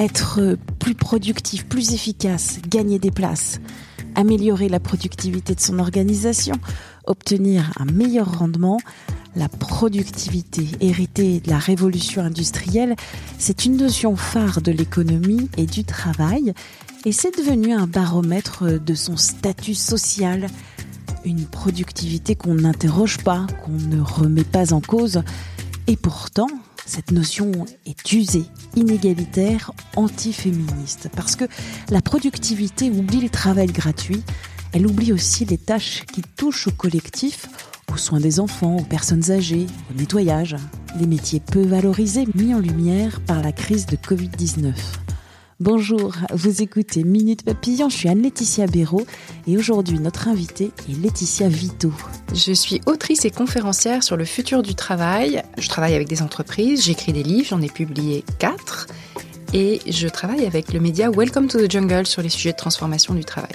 Être plus productif, plus efficace, gagner des places, améliorer la productivité de son organisation, obtenir un meilleur rendement, la productivité héritée de la révolution industrielle, c'est une notion phare de l'économie et du travail, et c'est devenu un baromètre de son statut social, une productivité qu'on n'interroge pas, qu'on ne remet pas en cause, et pourtant, cette notion est usée, inégalitaire, antiféministe, parce que la productivité oublie le travail gratuit, elle oublie aussi les tâches qui touchent au collectif, aux soins des enfants, aux personnes âgées, au nettoyage, les métiers peu valorisés mis en lumière par la crise de Covid-19. Bonjour, vous écoutez Minute Papillon, je suis Anne-Laetitia Béraud et aujourd'hui notre invitée est Laetitia Vito. Je suis autrice et conférencière sur le futur du travail. Je travaille avec des entreprises, j'écris des livres, j'en ai publié quatre et je travaille avec le média Welcome to the Jungle sur les sujets de transformation du travail.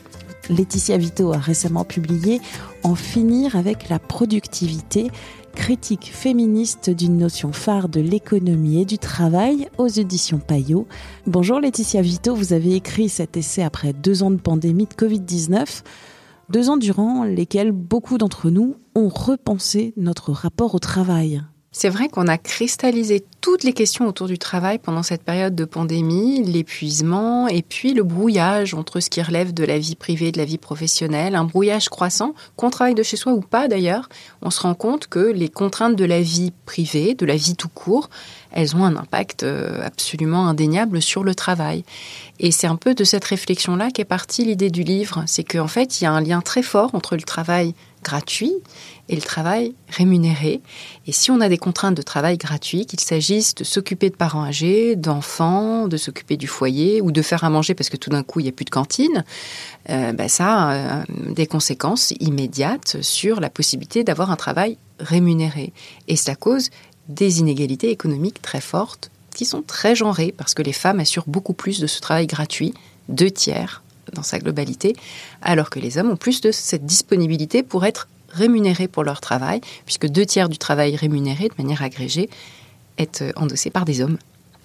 Laetitia Vito a récemment publié En finir avec la productivité, critique féministe d'une notion phare de l'économie et du travail aux éditions Payot. Bonjour Laetitia Vito, vous avez écrit cet essai après deux ans de pandémie de Covid-19, deux ans durant lesquels beaucoup d'entre nous ont repensé notre rapport au travail. C'est vrai qu'on a cristallisé toutes les questions autour du travail pendant cette période de pandémie, l'épuisement et puis le brouillage entre ce qui relève de la vie privée et de la vie professionnelle, un brouillage croissant, qu'on travaille de chez soi ou pas d'ailleurs, on se rend compte que les contraintes de la vie privée, de la vie tout court, elles ont un impact euh, absolument indéniable sur le travail. Et c'est un peu de cette réflexion-là qu'est partie l'idée du livre, c'est qu'en fait, il y a un lien très fort entre le travail gratuit et le travail rémunéré. Et si on a des contraintes de travail gratuit, qu'il s'agisse de s'occuper de parents âgés, d'enfants, de s'occuper du foyer ou de faire à manger parce que tout d'un coup il n'y a plus de cantine, euh, bah, ça a euh, des conséquences immédiates sur la possibilité d'avoir un travail rémunéré. Et cela cause des inégalités économiques très fortes qui sont très genrées parce que les femmes assurent beaucoup plus de ce travail gratuit, deux tiers dans sa globalité, alors que les hommes ont plus de cette disponibilité pour être rémunérés pour leur travail, puisque deux tiers du travail rémunéré de manière agrégée est euh, endossé par des hommes.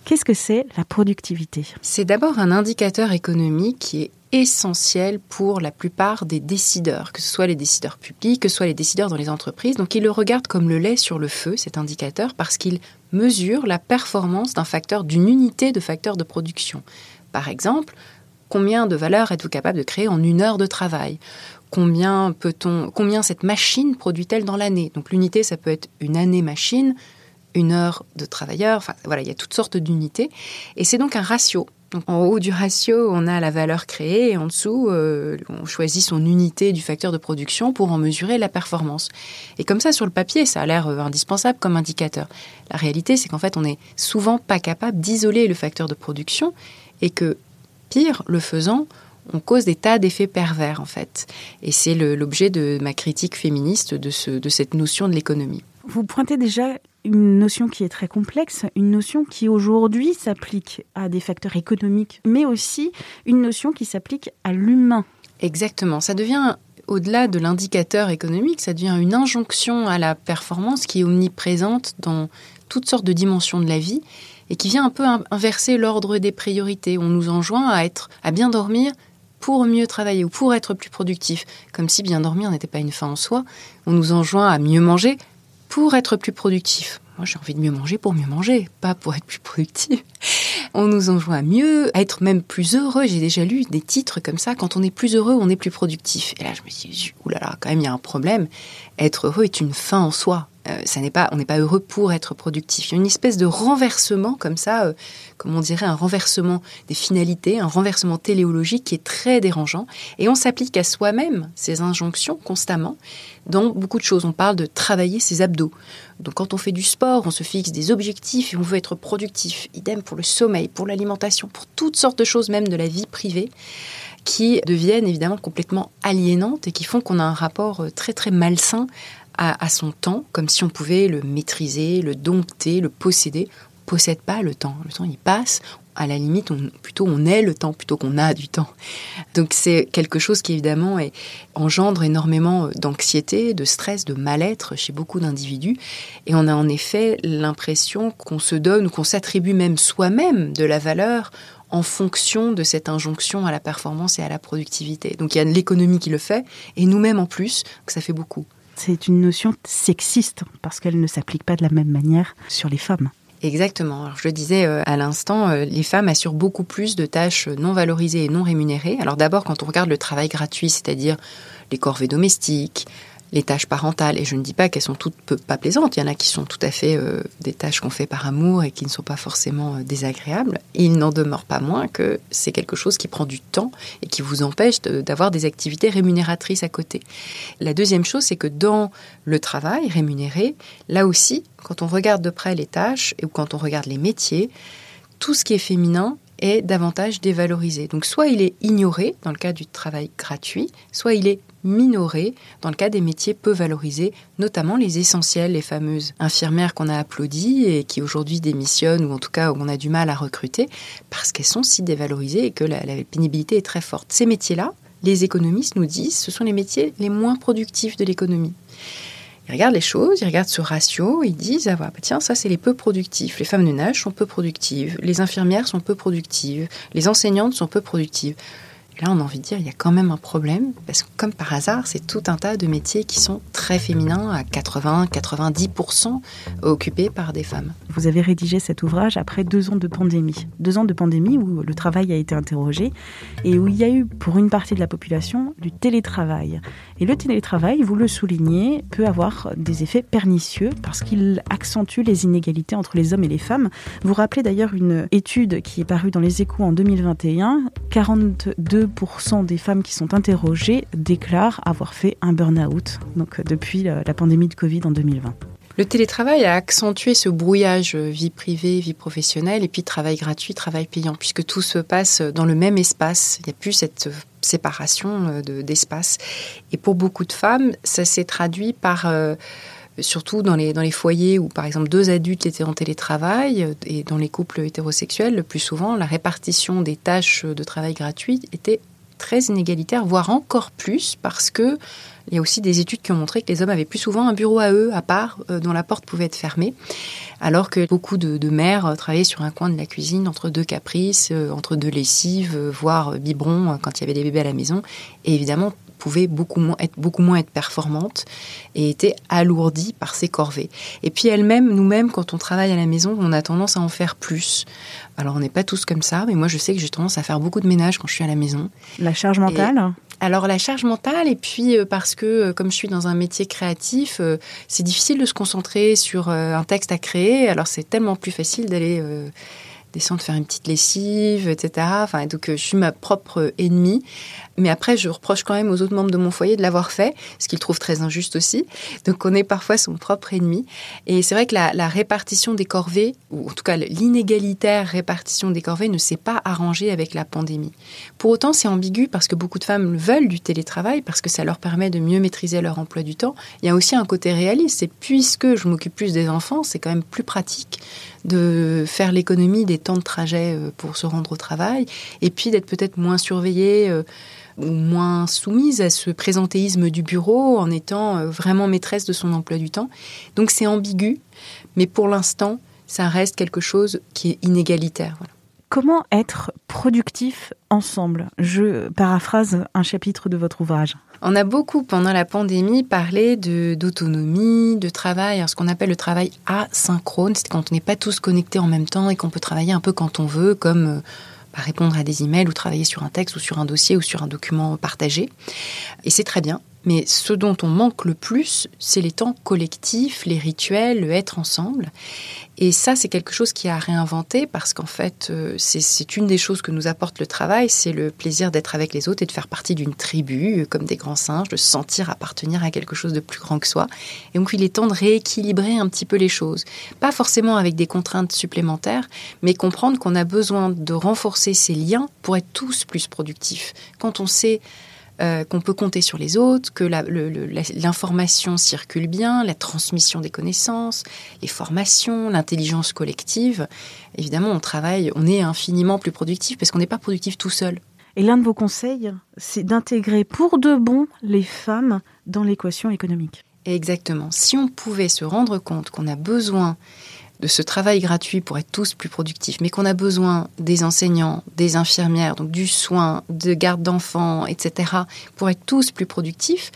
Qu'est-ce que c'est la productivité? C'est d'abord un indicateur économique qui est essentiel pour la plupart des décideurs, que ce soit les décideurs publics, que ce soit les décideurs dans les entreprises. Donc ils le regardent comme le lait sur le feu, cet indicateur, parce qu'il mesure la performance d'un facteur, d'une unité de facteur de production. Par exemple, Combien de valeur êtes-vous capable de créer en une heure de travail? Combien peut-on, combien cette machine produit-elle dans l'année? Donc l'unité, ça peut être une année machine, une heure de travailleur. Enfin voilà, il y a toutes sortes d'unités, et c'est donc un ratio. en haut du ratio, on a la valeur créée et en dessous, euh, on choisit son unité du facteur de production pour en mesurer la performance. Et comme ça, sur le papier, ça a l'air euh, indispensable comme indicateur. La réalité, c'est qu'en fait, on n'est souvent pas capable d'isoler le facteur de production et que Pire, le faisant, on cause des tas d'effets pervers en fait. Et c'est l'objet de ma critique féministe de, ce, de cette notion de l'économie. Vous pointez déjà une notion qui est très complexe, une notion qui aujourd'hui s'applique à des facteurs économiques, mais aussi une notion qui s'applique à l'humain. Exactement, ça devient au-delà de l'indicateur économique, ça devient une injonction à la performance qui est omniprésente dans toutes sortes de dimensions de la vie et qui vient un peu inverser l'ordre des priorités. On nous enjoint à être, à bien dormir pour mieux travailler ou pour être plus productif, comme si bien dormir n'était pas une fin en soi. On nous enjoint à mieux manger pour être plus productif. Moi, j'ai envie de mieux manger pour mieux manger, pas pour être plus productif. On nous enjoint à mieux, à être même plus heureux. J'ai déjà lu des titres comme ça. Quand on est plus heureux, on est plus productif. Et là, je me suis dit, oulala, quand même, il y a un problème. Être heureux est une fin en soi. Euh, n'est pas, on n'est pas heureux pour être productif. Il y a une espèce de renversement comme ça, euh, comme on dirait un renversement des finalités, un renversement téléologique qui est très dérangeant. Et on s'applique à soi-même ces injonctions constamment dans beaucoup de choses. On parle de travailler ses abdos. Donc quand on fait du sport, on se fixe des objectifs et on veut être productif. Idem pour le sommeil, pour l'alimentation, pour toutes sortes de choses, même de la vie privée qui deviennent évidemment complètement aliénantes et qui font qu'on a un rapport euh, très très malsain à, son temps, comme si on pouvait le maîtriser, le dompter, le posséder. On possède pas le temps. Le temps, il passe. À la limite, on, plutôt on est le temps plutôt qu'on a du temps. Donc c'est quelque chose qui évidemment engendre énormément d'anxiété, de stress, de mal-être chez beaucoup d'individus. Et on a en effet l'impression qu'on se donne ou qu'on s'attribue même soi-même de la valeur en fonction de cette injonction à la performance et à la productivité. Donc il y a l'économie qui le fait, et nous-mêmes en plus, que ça fait beaucoup. C'est une notion sexiste, parce qu'elle ne s'applique pas de la même manière sur les femmes. Exactement. Je le disais euh, à l'instant, euh, les femmes assurent beaucoup plus de tâches non valorisées et non rémunérées. Alors d'abord, quand on regarde le travail gratuit, c'est-à-dire les corvées domestiques, les tâches parentales. Et je ne dis pas qu'elles sont toutes pas plaisantes. Il y en a qui sont tout à fait euh, des tâches qu'on fait par amour et qui ne sont pas forcément euh, désagréables. Il n'en demeure pas moins que c'est quelque chose qui prend du temps et qui vous empêche d'avoir des activités rémunératrices à côté. La deuxième chose, c'est que dans le travail rémunéré, là aussi, quand on regarde de près les tâches ou quand on regarde les métiers, tout ce qui est féminin est davantage dévalorisé. Donc soit il est ignoré dans le cas du travail gratuit, soit il est minoré dans le cas des métiers peu valorisés, notamment les essentiels, les fameuses infirmières qu'on a applaudies et qui aujourd'hui démissionnent ou en tout cas où on a du mal à recruter parce qu'elles sont si dévalorisées et que la, la pénibilité est très forte. Ces métiers-là, les économistes nous disent, ce sont les métiers les moins productifs de l'économie. Ils regardent les choses, ils regardent ce ratio, ils disent ah bah, tiens ça c'est les peu productifs. Les femmes de nage sont peu productives, les infirmières sont peu productives, les enseignantes sont peu productives. Là, on a envie de dire, il y a quand même un problème, parce que comme par hasard, c'est tout un tas de métiers qui sont très féminins, à 80-90% occupés par des femmes. Vous avez rédigé cet ouvrage après deux ans de pandémie. Deux ans de pandémie où le travail a été interrogé et où il y a eu, pour une partie de la population, du télétravail. Et le télétravail, vous le soulignez, peut avoir des effets pernicieux parce qu'il accentue les inégalités entre les hommes et les femmes. Vous rappelez d'ailleurs une étude qui est parue dans les échos en 2021. 42 des femmes qui sont interrogées déclarent avoir fait un burn-out donc depuis la pandémie de Covid en 2020. Le télétravail a accentué ce brouillage vie privée, vie professionnelle, et puis travail gratuit, travail payant, puisque tout se passe dans le même espace. Il n'y a plus cette séparation d'espace. et pour beaucoup de femmes, ça s'est traduit par... Euh, surtout dans les, dans les foyers où, par exemple, deux adultes étaient en télétravail, et dans les couples hétérosexuels, le plus souvent, la répartition des tâches de travail gratuit était très inégalitaire, voire encore plus, parce que il y a aussi des études qui ont montré que les hommes avaient plus souvent un bureau à eux, à part, euh, dont la porte pouvait être fermée, alors que beaucoup de, mères travaillaient sur un coin de la cuisine entre deux caprices, euh, entre deux lessives, voire biberons quand il y avait des bébés à la maison. Et évidemment, pouvait beaucoup moins être beaucoup moins être performante et était alourdie par ses corvées. Et puis elle-même, nous-mêmes, quand on travaille à la maison, on a tendance à en faire plus. Alors on n'est pas tous comme ça, mais moi je sais que j'ai tendance à faire beaucoup de ménage quand je suis à la maison. La charge mentale alors la charge mentale, et puis euh, parce que euh, comme je suis dans un métier créatif, euh, c'est difficile de se concentrer sur un texte à créer. Alors c'est tellement plus facile d'aller descendre faire une petite lessive, etc. Enfin, donc je suis ma propre ennemie. Mais après, je reproche quand même aux autres membres de mon foyer de l'avoir fait, ce qu'ils trouvent très injuste aussi. Donc on est parfois son propre ennemi. Et c'est vrai que la, répartition des corvées, ou en tout cas l'inégalitaire répartition des corvées, ne s'est pas arrangée avec la pandémie. Pour autant, c'est ambigu parce que beaucoup de femmes veulent du télétravail, parce que ça leur permet de mieux maîtriser leur emploi du temps. Il y a aussi un côté réaliste, c'est puisque je m'occupe plus des enfants, c'est quand même plus pratique de faire l'économie des temps de trajet euh, pour se rendre au travail, et puis d'être peut-être moins surveillée euh, ou moins soumise à ce présentéisme du bureau en étant euh, vraiment maîtresse de son emploi du temps. Donc c'est ambigu, mais pour l'instant, ça reste quelque chose qui est inégalitaire. Comment être productif ensemble? Je paraphrase un chapitre de votre ouvrage. On a beaucoup, pendant la pandémie, parlé d'autonomie, de, travail, ce qu'on appelle le travail asynchrone, c'est quand on n'est pas tous connectés en même temps et qu'on peut travailler un peu quand on veut, comme répondre à des emails ou travailler sur un texte ou sur un dossier ou sur un document partagé. Et c'est très bien. Mais ce dont on manque le plus, c'est les temps collectifs, les rituels, le être ensemble. Et ça, c'est quelque chose qui a réinventé parce qu'en fait, euh, c'est une des choses que nous apporte le travail, c'est le plaisir d'être avec les autres et de faire partie d'une tribu, euh, comme des grands singes, de se sentir appartenir à quelque chose de plus grand que soi. Et donc, il est temps de rééquilibrer un petit peu les choses. Pas forcément avec des contraintes supplémentaires, mais comprendre qu'on a besoin de renforcer ces liens pour être tous plus productifs. Quand on sait euh, qu'on peut compter sur les autres, que l'information circule bien, la transmission des connaissances, les formations, l'intelligence collective. Évidemment, on travaille, on est infiniment plus productif parce qu'on n'est pas productif tout seul. Et l'un de vos conseils, c'est d'intégrer pour de bon les femmes dans l'équation économique. Exactement. Si on pouvait se rendre compte qu'on a besoin de ce travail gratuit pour être tous plus productifs, mais qu'on a besoin des enseignants, des infirmières, donc du soin, de garde d'enfants, etc., pour être tous plus productifs,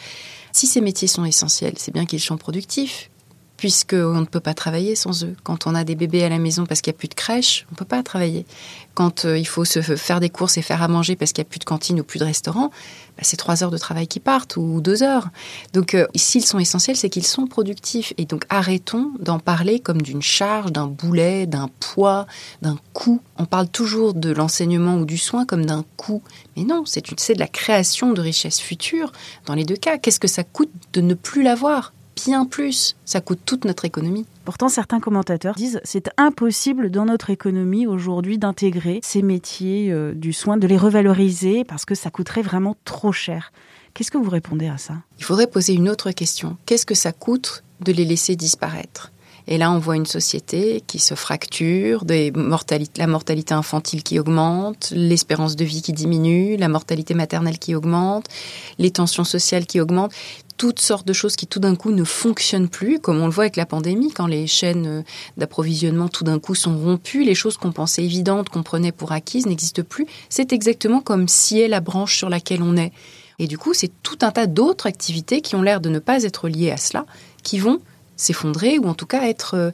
si ces métiers sont essentiels, c'est bien qu'ils sont productifs, puisqu'on ne peut pas travailler sans eux. Quand on a des bébés à la maison parce qu'il n'y a plus de crèche, on ne peut pas travailler. Quand euh, il faut se faire des courses et faire à manger parce qu'il n'y a plus de cantine ou plus de restaurant, bah, c'est trois heures de travail qui partent ou deux heures. Donc euh, s'ils sont essentiels, c'est qu'ils sont productifs. Et donc arrêtons d'en parler comme d'une charge, d'un boulet, d'un poids, d'un coût. On parle toujours de l'enseignement ou du soin comme d'un coût. Mais non, c'est de la création de richesses futures dans les deux cas. Qu'est-ce que ça coûte de ne plus l'avoir? Bien plus. Ça coûte toute notre économie. Pourtant, certains commentateurs disent c'est impossible dans notre économie aujourd'hui d'intégrer ces métiers euh, du soin, de les revaloriser parce que ça coûterait vraiment trop cher. Qu'est-ce que vous répondez à ça? Il faudrait poser une autre question. Qu'est-ce que ça coûte de les laisser disparaître? Et là, on voit une société qui se fracture, des mortalités, la mortalité infantile qui augmente, l'espérance de vie qui diminue, la mortalité maternelle qui augmente, les tensions sociales qui augmentent toutes sortes de choses qui tout d'un coup ne fonctionnent plus, comme on le voit avec la pandémie, quand les chaînes euh, d'approvisionnement tout d'un coup sont rompues, les choses qu'on pensait évidentes, qu'on prenait pour acquises n'existent plus. C'est exactement comme si est la branche sur laquelle on est. Et du coup, c'est tout un tas d'autres activités qui ont l'air de ne pas être liées à cela, qui vont s'effondrer ou en tout cas être, euh,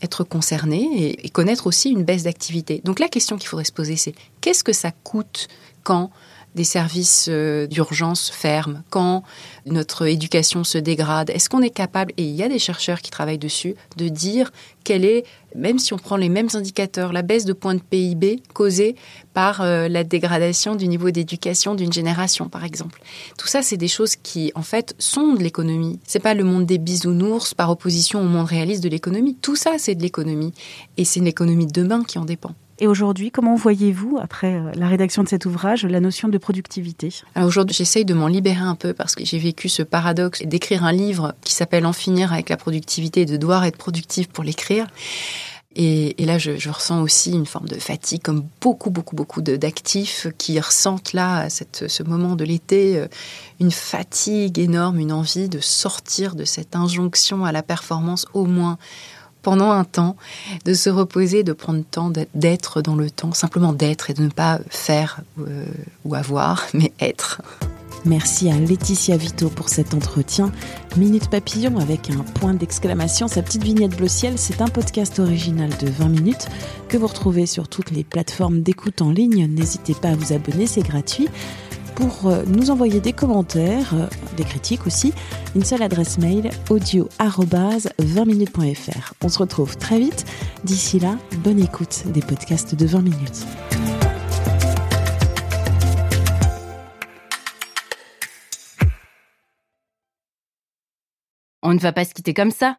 être concernées et, et connaître aussi une baisse d'activité. Donc la question qu'il faudrait se poser, c'est qu'est-ce que ça coûte quand des services euh, d'urgence ferment, quand notre éducation se dégrade Est-ce qu'on est capable, et il y a des chercheurs qui travaillent dessus, de dire quelle est, même si on prend les mêmes indicateurs, la baisse de points de PIB causée par euh, la dégradation du niveau d'éducation d'une génération, par exemple. Tout ça, c'est des choses qui, en fait, sont de l'économie. C'est pas le monde des bisounours par opposition au monde réaliste de l'économie. Tout ça, c'est de l'économie. Et c'est l'économie de demain qui en dépend. Et aujourd'hui, comment voyez-vous, après euh, la rédaction de cet ouvrage, la notion de productivité? Aujourd'hui, j'essaye de m'en libérer un peu parce que j'ai vécu ce paradoxe d'écrire un livre qui s'appelle En finir avec la productivité, de devoir être productif pour l'écrire. Et, là, je, ressens aussi une forme de fatigue, comme beaucoup, beaucoup, beaucoup d'actifs qui ressentent là, à ce moment de l'été, euh, une fatigue énorme, une envie de sortir de cette injonction à la performance au moins pendant un temps, de se reposer, de prendre le temps d'être dans le temps, simplement d'être et de ne pas faire euh, ou avoir, mais être. Merci à Laetitia Vito pour cet entretien. Minute Papillon avec un point d'exclamation, sa petite vignette bleu ciel, c'est un podcast original de 20 minutes que vous retrouvez sur toutes les plateformes d'écoute en ligne. N'hésitez pas à vous abonner, c'est gratuit pour euh, nous envoyer des commentaires, euh, des critiques aussi, une seule adresse mail audio 20 minutes.fr. On se retrouve très vite. D'ici là, bonne écoute des podcasts de 20 minutes. On ne va pas se quitter comme ça.